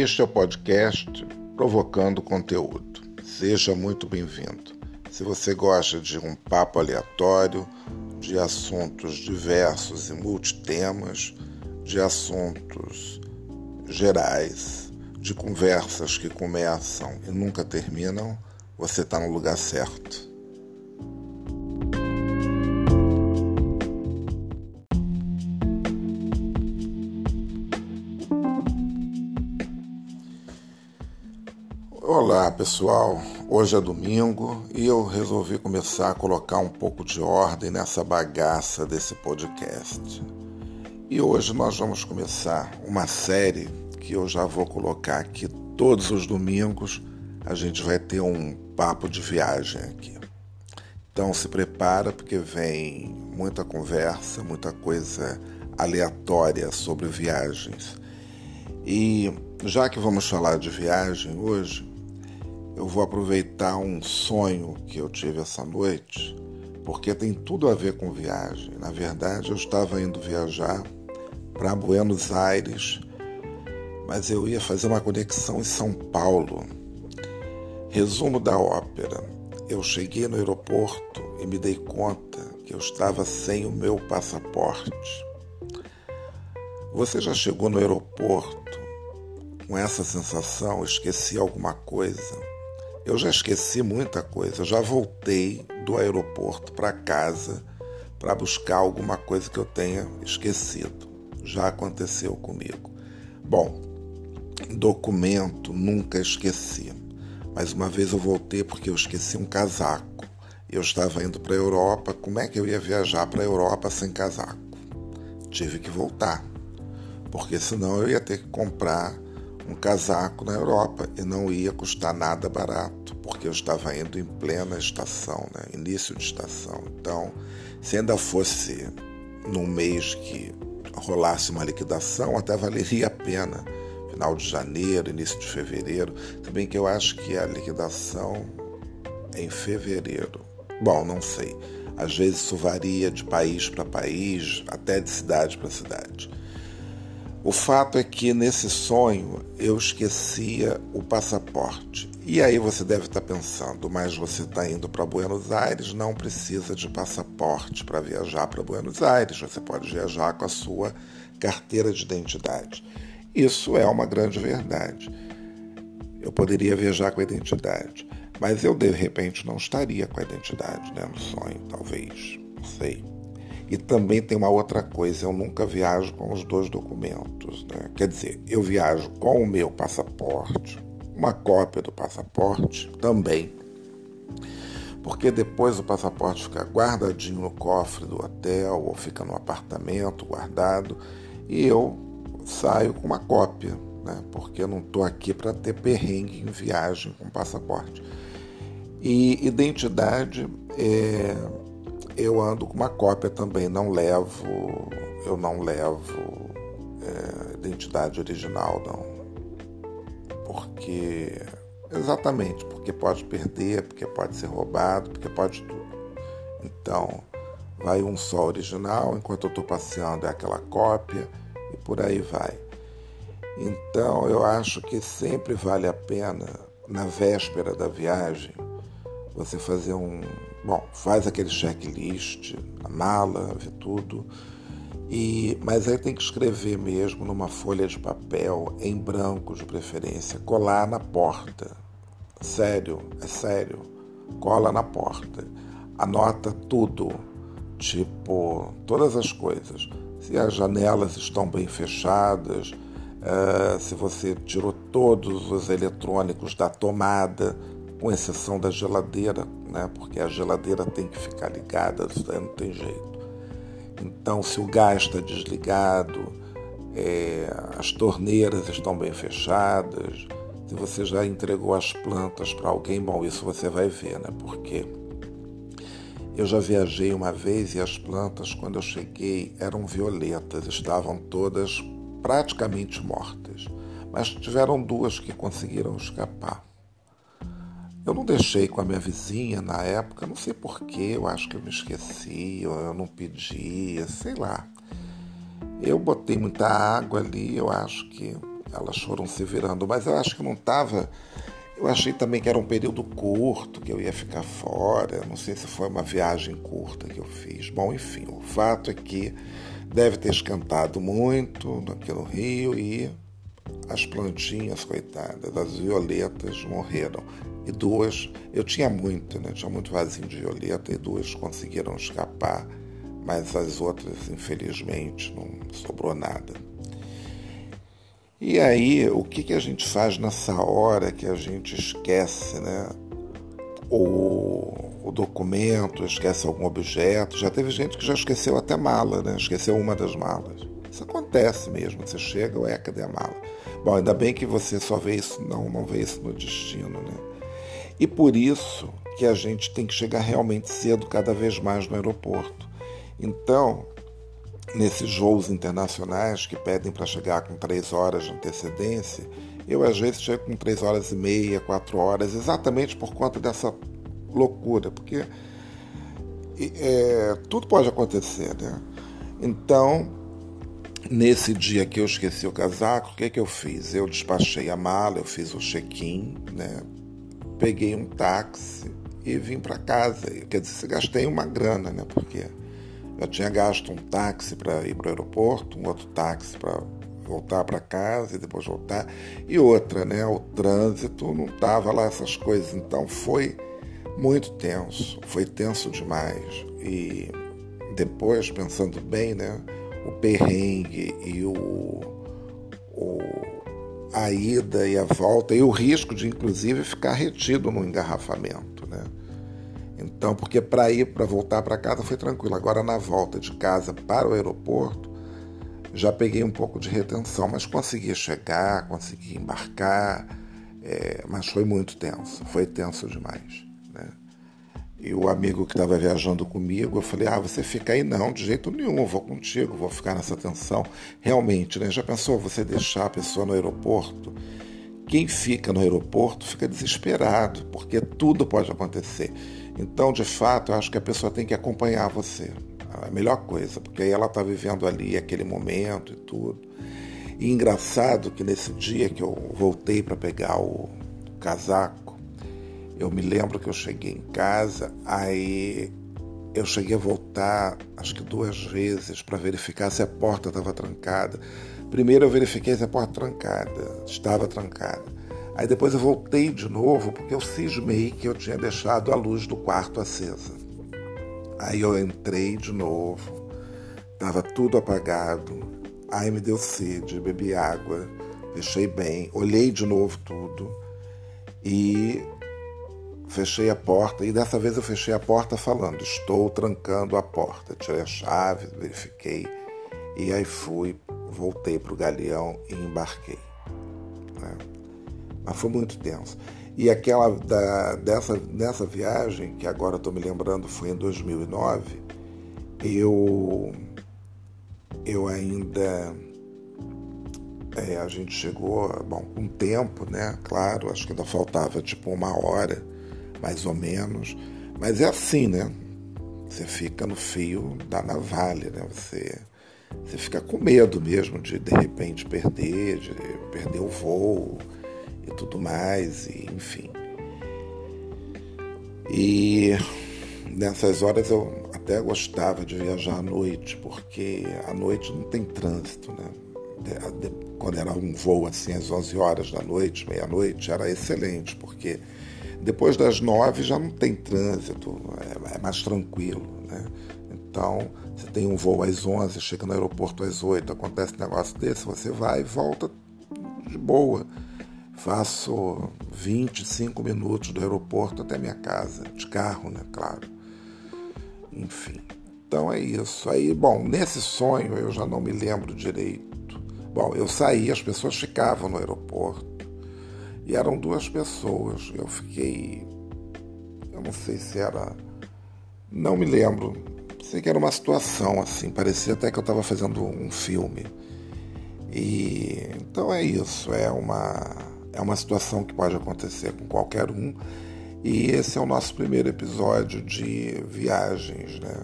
Este é o podcast Provocando Conteúdo. Seja muito bem-vindo. Se você gosta de um papo aleatório, de assuntos diversos e multitemas, de assuntos gerais, de conversas que começam e nunca terminam, você está no lugar certo. Olá pessoal, hoje é domingo e eu resolvi começar a colocar um pouco de ordem nessa bagaça desse podcast. E hoje nós vamos começar uma série que eu já vou colocar aqui todos os domingos. A gente vai ter um papo de viagem aqui. Então se prepara porque vem muita conversa, muita coisa aleatória sobre viagens. E já que vamos falar de viagem hoje, eu vou aproveitar um sonho que eu tive essa noite, porque tem tudo a ver com viagem. Na verdade, eu estava indo viajar para Buenos Aires, mas eu ia fazer uma conexão em São Paulo. Resumo da ópera: eu cheguei no aeroporto e me dei conta que eu estava sem o meu passaporte. Você já chegou no aeroporto com essa sensação, esqueci alguma coisa? Eu já esqueci muita coisa, já voltei do aeroporto para casa para buscar alguma coisa que eu tenha esquecido. Já aconteceu comigo. Bom, documento nunca esqueci, mas uma vez eu voltei porque eu esqueci um casaco. Eu estava indo para a Europa, como é que eu ia viajar para a Europa sem casaco? Tive que voltar, porque senão eu ia ter que comprar um casaco na Europa e não ia custar nada barato, porque eu estava indo em plena estação, né? início de estação. Então, se ainda fosse num mês que rolasse uma liquidação, até valeria a pena. Final de janeiro, início de fevereiro. Se bem que eu acho que a liquidação é em fevereiro. Bom, não sei. Às vezes isso varia de país para país, até de cidade para cidade. O fato é que nesse sonho eu esquecia o passaporte. E aí você deve estar pensando, mas você está indo para Buenos Aires, não precisa de passaporte para viajar para Buenos Aires, você pode viajar com a sua carteira de identidade. Isso é uma grande verdade. Eu poderia viajar com a identidade, mas eu de repente não estaria com a identidade né, no sonho, talvez, não sei. E também tem uma outra coisa, eu nunca viajo com os dois documentos. Né? Quer dizer, eu viajo com o meu passaporte, uma cópia do passaporte também. Porque depois o passaporte fica guardadinho no cofre do hotel ou fica no apartamento guardado e eu saio com uma cópia, né? porque eu não estou aqui para ter perrengue em viagem com passaporte. E identidade é eu ando com uma cópia também, não levo, eu não levo é, identidade original, não. Porque, exatamente, porque pode perder, porque pode ser roubado, porque pode tudo. Então, vai um só original, enquanto eu estou passeando é aquela cópia e por aí vai. Então, eu acho que sempre vale a pena, na véspera da viagem, você fazer um. Bom, faz aquele checklist, a mala, vê tudo. E, mas aí tem que escrever mesmo numa folha de papel, em branco de preferência, colar na porta. Sério, é sério. Cola na porta. Anota tudo, tipo, todas as coisas. Se as janelas estão bem fechadas, uh, se você tirou todos os eletrônicos da tomada, com exceção da geladeira, né? porque a geladeira tem que ficar ligada, não tem jeito. Então, se o gás está desligado, é, as torneiras estão bem fechadas, se você já entregou as plantas para alguém, bom, isso você vai ver, né? Porque eu já viajei uma vez e as plantas, quando eu cheguei, eram violetas, estavam todas praticamente mortas. Mas tiveram duas que conseguiram escapar. Eu não deixei com a minha vizinha na época, não sei porquê, eu acho que eu me esqueci, ou eu não pedia, sei lá. Eu botei muita água ali, eu acho que elas foram se virando, mas eu acho que não estava. Eu achei também que era um período curto, que eu ia ficar fora. Não sei se foi uma viagem curta que eu fiz. Bom, enfim, o fato é que deve ter esquentado muito aqui no Rio e as plantinhas, coitadas, as violetas morreram. E duas, eu tinha muito, né? Tinha muito vasinho de violeta e duas conseguiram escapar, mas as outras, infelizmente, não sobrou nada. E aí, o que, que a gente faz nessa hora que a gente esquece, né? O, o documento, esquece algum objeto. Já teve gente que já esqueceu até mala, né? Esqueceu uma das malas. Isso acontece mesmo. Você chega, ué, cadê a mala? Bom, ainda bem que você só vê isso, não, não vê isso no destino, né? E por isso que a gente tem que chegar realmente cedo cada vez mais no aeroporto. Então, nesses voos internacionais que pedem para chegar com três horas de antecedência, eu às vezes chego com três horas e meia, quatro horas, exatamente por conta dessa loucura, porque é, tudo pode acontecer, né? Então, nesse dia que eu esqueci o casaco, o que, que eu fiz? Eu despachei a mala, eu fiz o check-in, né? Peguei um táxi e vim para casa. Quer dizer, gastei uma grana, né? Porque eu tinha gasto um táxi para ir para o aeroporto, um outro táxi para voltar para casa e depois voltar. E outra, né? O trânsito não tava lá essas coisas. Então foi muito tenso, foi tenso demais. E depois, pensando bem, né? O perrengue e o, o, a ida e a volta, e o risco de, inclusive, ficar retido no engarrafamento, né? Então, porque para ir, para voltar para casa foi tranquilo. Agora, na volta de casa para o aeroporto, já peguei um pouco de retenção, mas consegui chegar, consegui embarcar, é, mas foi muito tenso, foi tenso demais. E o amigo que estava viajando comigo, eu falei: Ah, você fica aí? Não, de jeito nenhum, vou contigo, vou ficar nessa tensão. Realmente, né? Já pensou você deixar a pessoa no aeroporto? Quem fica no aeroporto fica desesperado, porque tudo pode acontecer. Então, de fato, eu acho que a pessoa tem que acompanhar você. É a melhor coisa, porque aí ela está vivendo ali aquele momento e tudo. E engraçado que nesse dia que eu voltei para pegar o casaco, eu me lembro que eu cheguei em casa, aí eu cheguei a voltar acho que duas vezes para verificar se a porta estava trancada. Primeiro eu verifiquei se a porta trancada, estava trancada. Aí depois eu voltei de novo porque eu cismei que eu tinha deixado a luz do quarto acesa. Aí eu entrei de novo, estava tudo apagado. Aí me deu sede, bebi água, fechei bem, olhei de novo tudo e fechei a porta. E dessa vez eu fechei a porta falando: Estou trancando a porta. Tirei a chave, verifiquei e aí fui, voltei para o galeão e embarquei. Né? mas foi muito tenso. E aquela da, dessa, dessa viagem, que agora estou me lembrando, foi em 2009, eu, eu ainda. É, a gente chegou, bom, com tempo, né? Claro, acho que ainda faltava tipo uma hora, mais ou menos. Mas é assim, né? Você fica no fio da navalha, né? Você, você fica com medo mesmo de de repente perder, de perder o voo e tudo mais, e, enfim. E nessas horas eu até gostava de viajar à noite, porque à noite não tem trânsito, né? Quando era um voo assim às 11 horas da noite, meia-noite, era excelente, porque depois das nove já não tem trânsito, é, é mais tranquilo, né? Então, você tem um voo às 11, chega no aeroporto às 8, acontece um negócio desse, você vai e volta de boa. Faço 25 minutos do aeroporto até minha casa, de carro, né? Claro. Enfim. Então é isso. Aí, bom, nesse sonho eu já não me lembro direito. Bom, eu saí, as pessoas ficavam no aeroporto. E eram duas pessoas. Eu fiquei. Eu não sei se era. Não me lembro. Sei que era uma situação assim. Parecia até que eu estava fazendo um filme. E então é isso. É uma é uma situação que pode acontecer com qualquer um. E esse é o nosso primeiro episódio de viagens, né?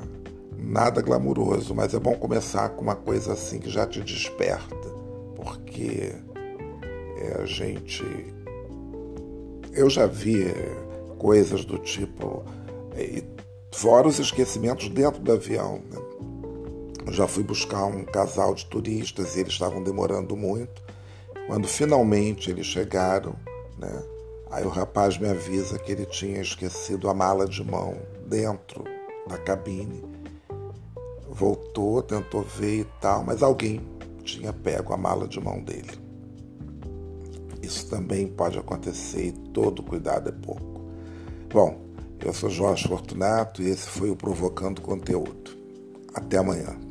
Nada glamuroso, mas é bom começar com uma coisa assim que já te desperta, porque É, a gente. Eu já vi coisas do tipo. É, fora os esquecimentos dentro do avião. Né? Já fui buscar um casal de turistas e eles estavam demorando muito. Quando finalmente eles chegaram, né? Aí o rapaz me avisa que ele tinha esquecido a mala de mão dentro da cabine. Voltou, tentou ver e tal, mas alguém tinha pego a mala de mão dele. Isso também pode acontecer e todo cuidado é pouco. Bom, eu sou Jorge Fortunato e esse foi o Provocando Conteúdo. Até amanhã.